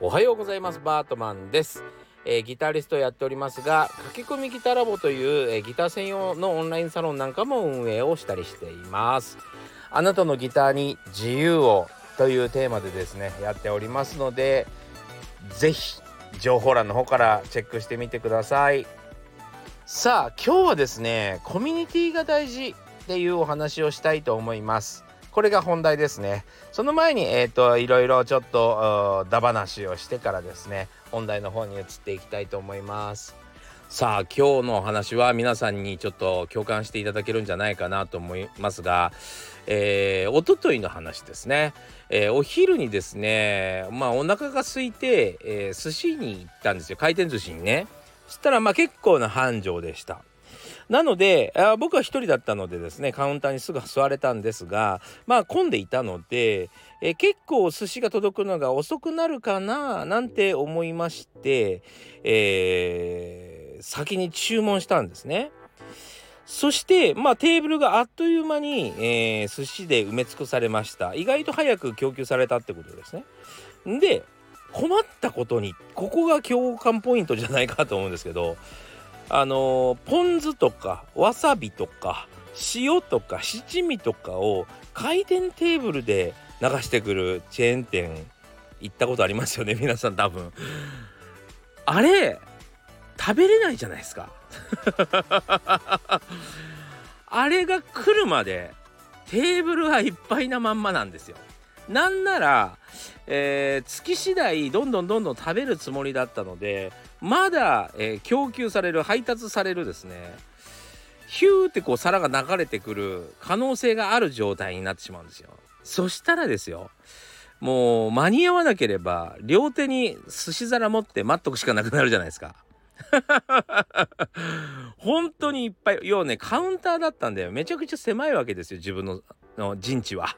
おはようございますバートマンです。えー、ギタリストやっておりますが駆け込みギターラボという、えー、ギター専用のオンラインサロンなんかも運営をしたりしています。あなたのギターに自由をというテーマでですねやっておりますので是非情報欄の方からチェックしてみてください。さあ今日はですねコミュニティが大事っていうお話をしたいと思います。これが本題ですね。その前にえっ、ー、といろいろちょっとだ話をしてからですね本題の方に移っていきたいと思います。さあ今日のお話は皆さんにちょっと共感していただけるんじゃないかなと思いますがえー、おとといの話ですね、えー、お昼にですねまあお腹が空いて、えー、寿司に行ったんですよ。回転寿司にね。そしたらまあ結構な繁盛でした。なのであ僕は一人だったのでですねカウンターにすぐ座れたんですがまあ混んでいたので、え結構寿司が届くのが遅くなるかななんて思いまして、えー、先に注文したんですね。そして、まあ、テーブルがあっという間に、えー、寿司で埋め尽くされました。意外と早く供給されたってことですね。で、困ったことに、ここが共感ポイントじゃないかと思うんですけど、あの、ポン酢とかわさびとか塩とか七味とかを回転テーブルで流してくるチェーン店行ったことありますよね 皆さん多分。あれ食べれないじゃないですか。あれが来るまでテーブルがいっぱいなまんまなんですよ。なんなら、えー、月次第どんどんどんどん食べるつもりだったのでまだ、えー、供給される配達されるですねヒューってこう皿が流れてくる可能性がある状態になってしまうんですよ。そしたらですよもう間に合わなければ両手に寿司皿持って待っとくしかなくなるじゃないですか。本当にいっぱい要はねカウンターだったんでめちゃくちゃ狭いわけですよ自分のの陣地は。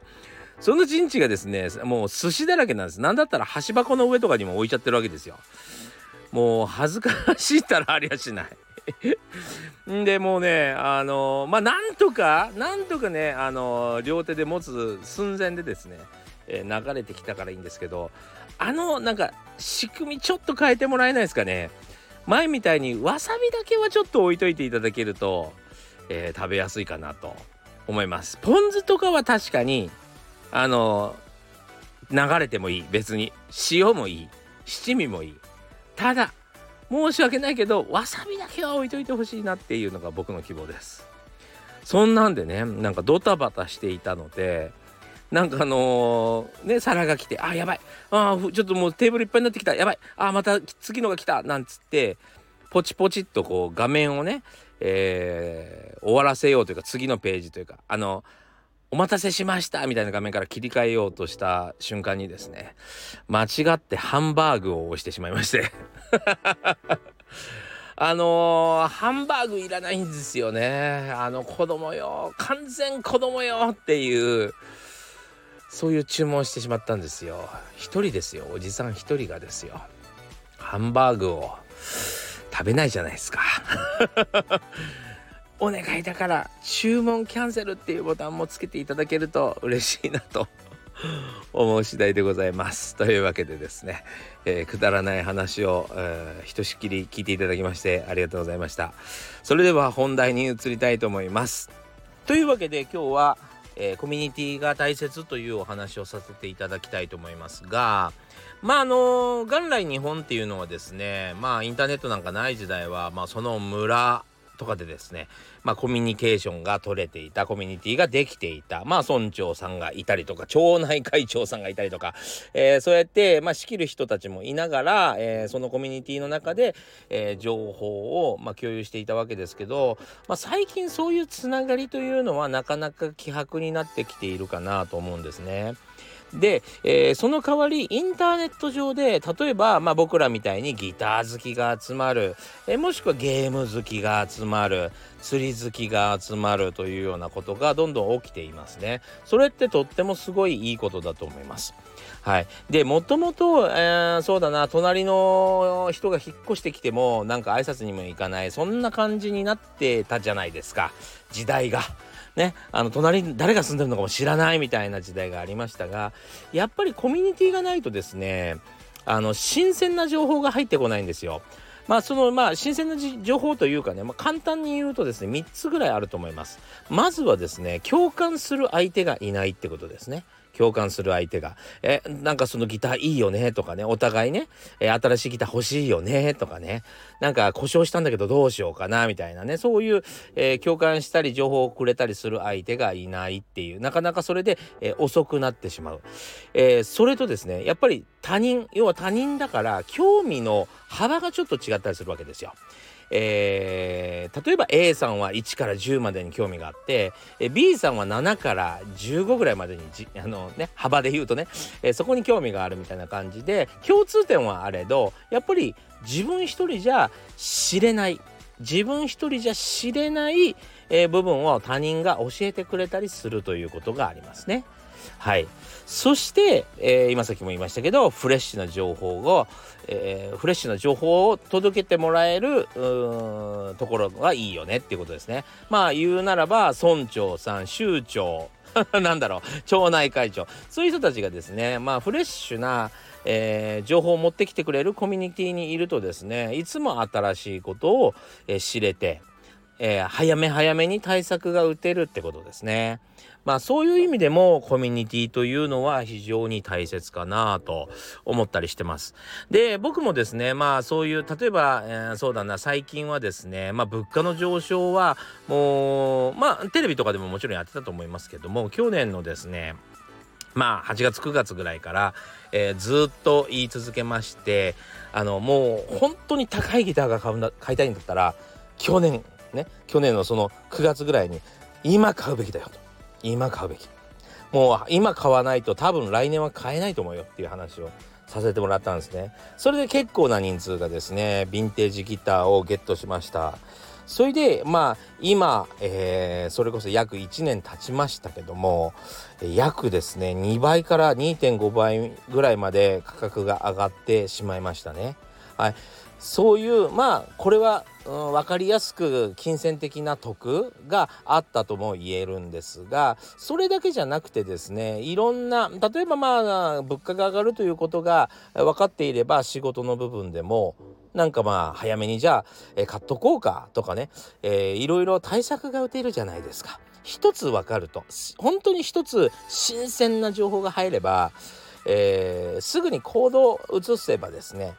その陣地がですねもう寿司だらけなんです。なんだったら箸箱の上とかにも置いちゃってるわけですよ。もう恥ずかしいったらありゃしない。でもうねあのまあなんとかなんとかねあの両手で持つ寸前でですね、えー、流れてきたからいいんですけどあのなんか仕組みちょっと変えてもらえないですかね。前みたいにわさびだけはちょっと置いといていただけると、えー、食べやすいかなと思います。ポン酢とかは確かにあの流れてもいい。別に。塩もいい。七味もいい。ただ申し訳ないけどわさびだけは置いといてほしいなっていうのが僕の希望です。そんなんでねなんかドタバタしていたのでなんかあのー、ね皿が来てあやばい。あちょっともうテーブルいっぱいになってきた。やばい。あまた次のが来た。なんつってポチポチっとこう画面をね、えー、終わらせようというか次のページというかあのお待たせしましたみたいな画面から切り替えようとした瞬間にですね間違ってハンバーグを押してしまいまして。あのー、ハンバーグいらないんですよね。あの子供よ完全子供よっていうそういう注文してしまったんですよ。一人ですよおじさん一人がですよ。ハンバーグを食べないじゃないですか。お願いだから注文キャンセルっていうボタンもつけていただけると嬉しいなと 思う次第でございます。というわけでですね、えー、くだらない話を、えー、ひとしきり聞いていただきましてありがとうございました。それでは本題に移りたいと思います。というわけで今日は、えー、コミュニティが大切というお話をさせていただきたいと思いますがまああの元来日本っていうのはですねまあインターネットなんかない時代はまあその村とかでですね、まあ、コミュニケーションが取れていたコミュニティができていたまあ村長さんがいたりとか町内会長さんがいたりとか、えー、そうやって、まあ、仕切る人たちもいながら、えー、そのコミュニティの中で、えー、情報を、まあ、共有していたわけですけど、まあ、最近そういうつながりというのはなかなか希薄になってきているかなと思うんですね。で、えー、その代わりインターネット上で例えば、まあ、僕らみたいにギター好きが集まる、えー、もしくはゲーム好きが集まる釣り好きが集まるというようなことがどんどん起きていますね。それってとってもすごいいいことだと思います。はい、でもともと、えー、そうだな隣の人が引っ越してきてもなんか挨拶にも行かないそんな感じになってたじゃないですか時代が。ねあの隣に誰が住んでるのかも知らないみたいな時代がありましたがやっぱりコミュニティがないとですねあの新鮮な情報が入ってこないんですよ。まあそのまあ新鮮な情報というかね、まあ、簡単に言うとですね3つぐらいあると思います。まずはですね共感する相手がいないってことですね。共感する相手が、え、なんかそのギターいいよねとかね、お互いね、え、新しいギター欲しいよねとかね、なんか故障したんだけどどうしようかなみたいなね、そういう、えー、共感したり情報をくれたりする相手がいないっていう、なかなかそれで、えー、遅くなってしまう。え、それとですね、やっぱり他人、要は他人だから興味の幅がちょっと違ったりするわけですよ。えー、例えば A さんは1から10までに興味があって、B さんは7から15ぐらいまでにじあの、ね、幅で言うとね、えー、そこに興味があるみたいな感じで共通点はあれどやっぱり自分一人じゃ知れない自分一人じゃ知れない、えー、部分を他人が教えてくれたりするということがありますね。はい。そして、えー、今さっきも言いましたけど、フレッシュな情報を、えー、フレッシュな情報を届けてもらえるところがいいよねっていうことですね。まあ言うならば、村長さん、州長、なんだろう、町内会長、そういう人たちがですね、まあフレッシュな、えー、情報を持ってきてくれるコミュニティにいるとですね、いつも新しいことを、え、知れて、えー、早め早めに対策が打てるってことですね。まあそういう意味でもコミュニティというのは非常に大切かなと思ったりしてます。で、僕もですね、まあそういう、例えば、えー、そうだな、最近はですね、まあ物価の上昇はもう、まあテレビとかでももちろんやってたと思いますけども、去年のですね、まあ8月9月ぐらいから、えー、ずっと言い続けましてあのもう本当に高いギターが買うんだ買いたいんだったら去年ね。去年のその9月ぐらいに今買うべきだよと。今買うべき。もう今買わないと多分来年は買えないと思うよっていう話をさせてもらったんですね。それで結構な人数がですねヴィンテージギターをゲットしました。それでまあ今、えー、それこそ約1年経ちましたけども約ですね2倍から2.5倍ぐらいまで価格が上がってしまいましたね。はい、そういうまあこれは、うん、分かりやすく金銭的な得があったとも言えるんですがそれだけじゃなくてですねいろんな例えばまあ物価が上がるということが分かっていれば仕事の部分でもなんかまあ早めにじゃあ、えー、買っとこうかとかね、えー、いろいろ対策が打てるじゃないですか。一つ分かると本当に一つ新鮮な情報が入れば、えー、すぐに行動を移せばですね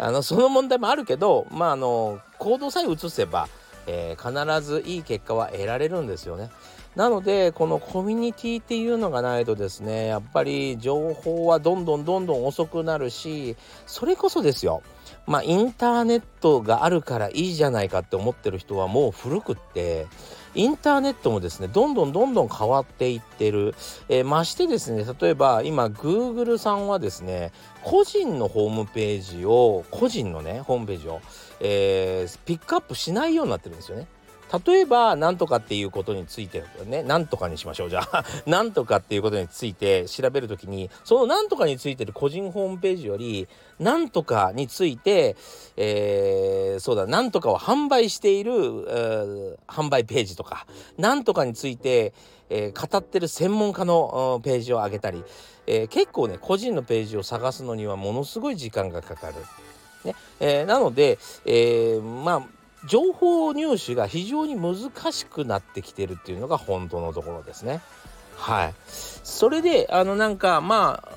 あのその問題もあるけど、まあ、あの行動さえ移せば、えー、必ずいい結果は得られるんですよね。なのでこのコミュニティっていうのがないとですねやっぱり情報はどんどんどんどん遅くなるしそれこそですよまあインターネットがあるからいいじゃないかって思ってる人はもう古くってインターネットもですねどんどんどんどん変わっていってる、えー、ましてですね例えば今 Google さんはですね個人のホームページを個人のねホームページを、えー、ピックアップしないようになってるんですよね。例えば何とかっていうことについてね。何とかにしましょう。じゃあ 何とかっていうことについて調べるときにその何とかについてる個人ホームページより何とかについて、えー、そうだ何とかを販売している、えー、販売ページとか何とかについて、えー、語ってる専門家のページを上げたり、えー、結構ね個人のページを探すのにはものすごい時間がかかる。ね。えー、なので、えー、まあ情報入手が非常に難しくなってきてるっていうのが本当のところですね。はい。それで、あの、なんか、まあ、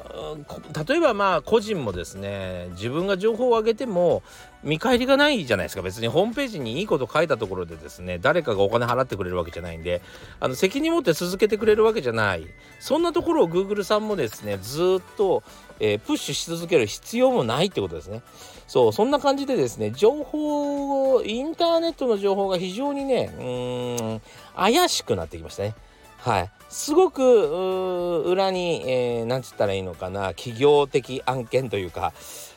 例えばまあ、個人もですね、自分が情報を上げても、見返りがないじゃないですか。別にホームページにいいこと書いたところでですね、誰かがお金払ってくれるわけじゃないんで、あの、責任持って続けてくれるわけじゃない。そんなところを Google さんもですね、ずっと、えー、プッシュし続ける必要もないってことですね。そう、そんな感じでですね、情報を、インターネットの情報が非常にね、うん、怪しくなってきましたね。はい。すごく裏に、えー、なんつったらいいのかな企業的案件というか、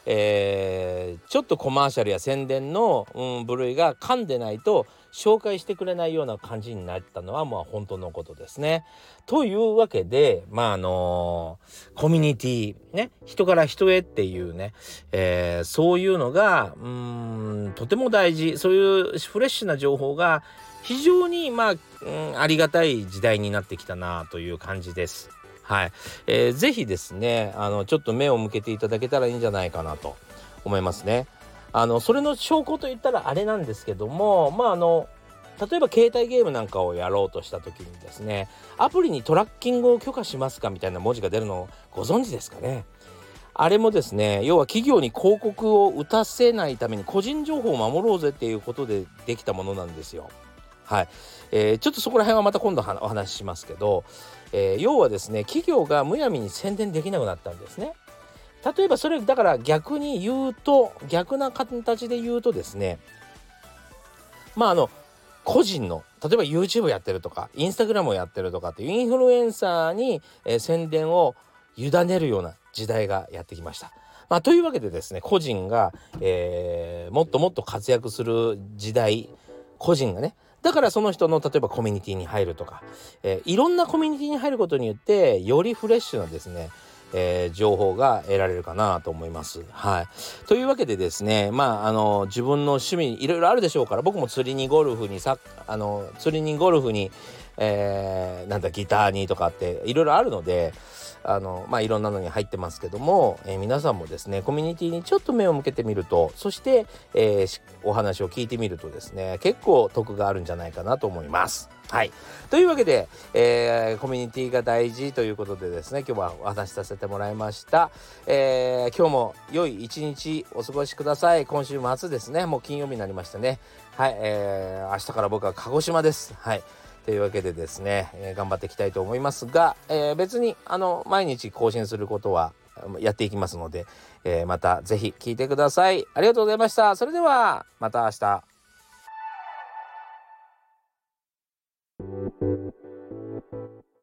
えー、ちょっとコマーシャルや宣伝の、うん、部類が噛んでないと紹介してくれないような感じになったのはまあ本当のことですね。というわけでまああのー、コミュニティね人から人へっていうね、えー、そういうのがうんとても大事そういうフレッシュな情報が非常にまあ、うん、ありがたい時代になってきたなという感じです。はい、えー、ぜひですねあのちょっと目を向けていただけたらいいんじゃないかなと思いますね。あのそれの証拠といったらあれなんですけどもまああの例えば携帯ゲームなんかをやろうとした時にですねアプリにトラッキングを許可しますかみたいな文字が出るのをご存知ですかねあれもですね要は企業に広告を打たせないために個人情報を守ろうぜっていうことでできたものなんですよ。はい、えー、ちょっとそこら辺はまた今度お話ししますけど、えー、要はですね企業がむやみに宣伝できなくなったんですね。例えばそれだから逆に言うと逆な形で言うとですねまああの個人の例えば YouTube やってるとか Instagram をやってるとかっていうインフルエンサーに、えー、宣伝を委ねるような時代がやってきました。まあ、というわけでですね個人が、えー、もっともっと活躍する時代個人がねだからその人の例えばコミュニティに入るとか、えー、いろんなコミュニティに入ることによってよりフレッシュなですねえー、情報が得られるかなと思います。はい、というわけでですねまああの自分の趣味いろいろあるでしょうから僕も釣りにゴルフにさあの釣りにゴルフに、えー、なんだギターにとかっていろいろあるのであのまあいろんなのに入ってますけども、えー、皆さんもですねコミュニティにちょっと目を向けてみるとそして、えー、お話を聞いてみるとですね結構得があるんじゃないかなと思います。はい。というわけで、えー、コミュニティが大事ということでですね、今日はお話しさせてもらいました。えー、今日も良い一日お過ごしください。今週末ですね、もう金曜日になりましたね。はい、えー、明日から僕は鹿児島です。はい。というわけでですね、えー、頑張っていきたいと思いますが、えー、別にあの毎日更新することはやっていきますので、えー、また是非聞いてください。ありがとうございました。それではまた明日。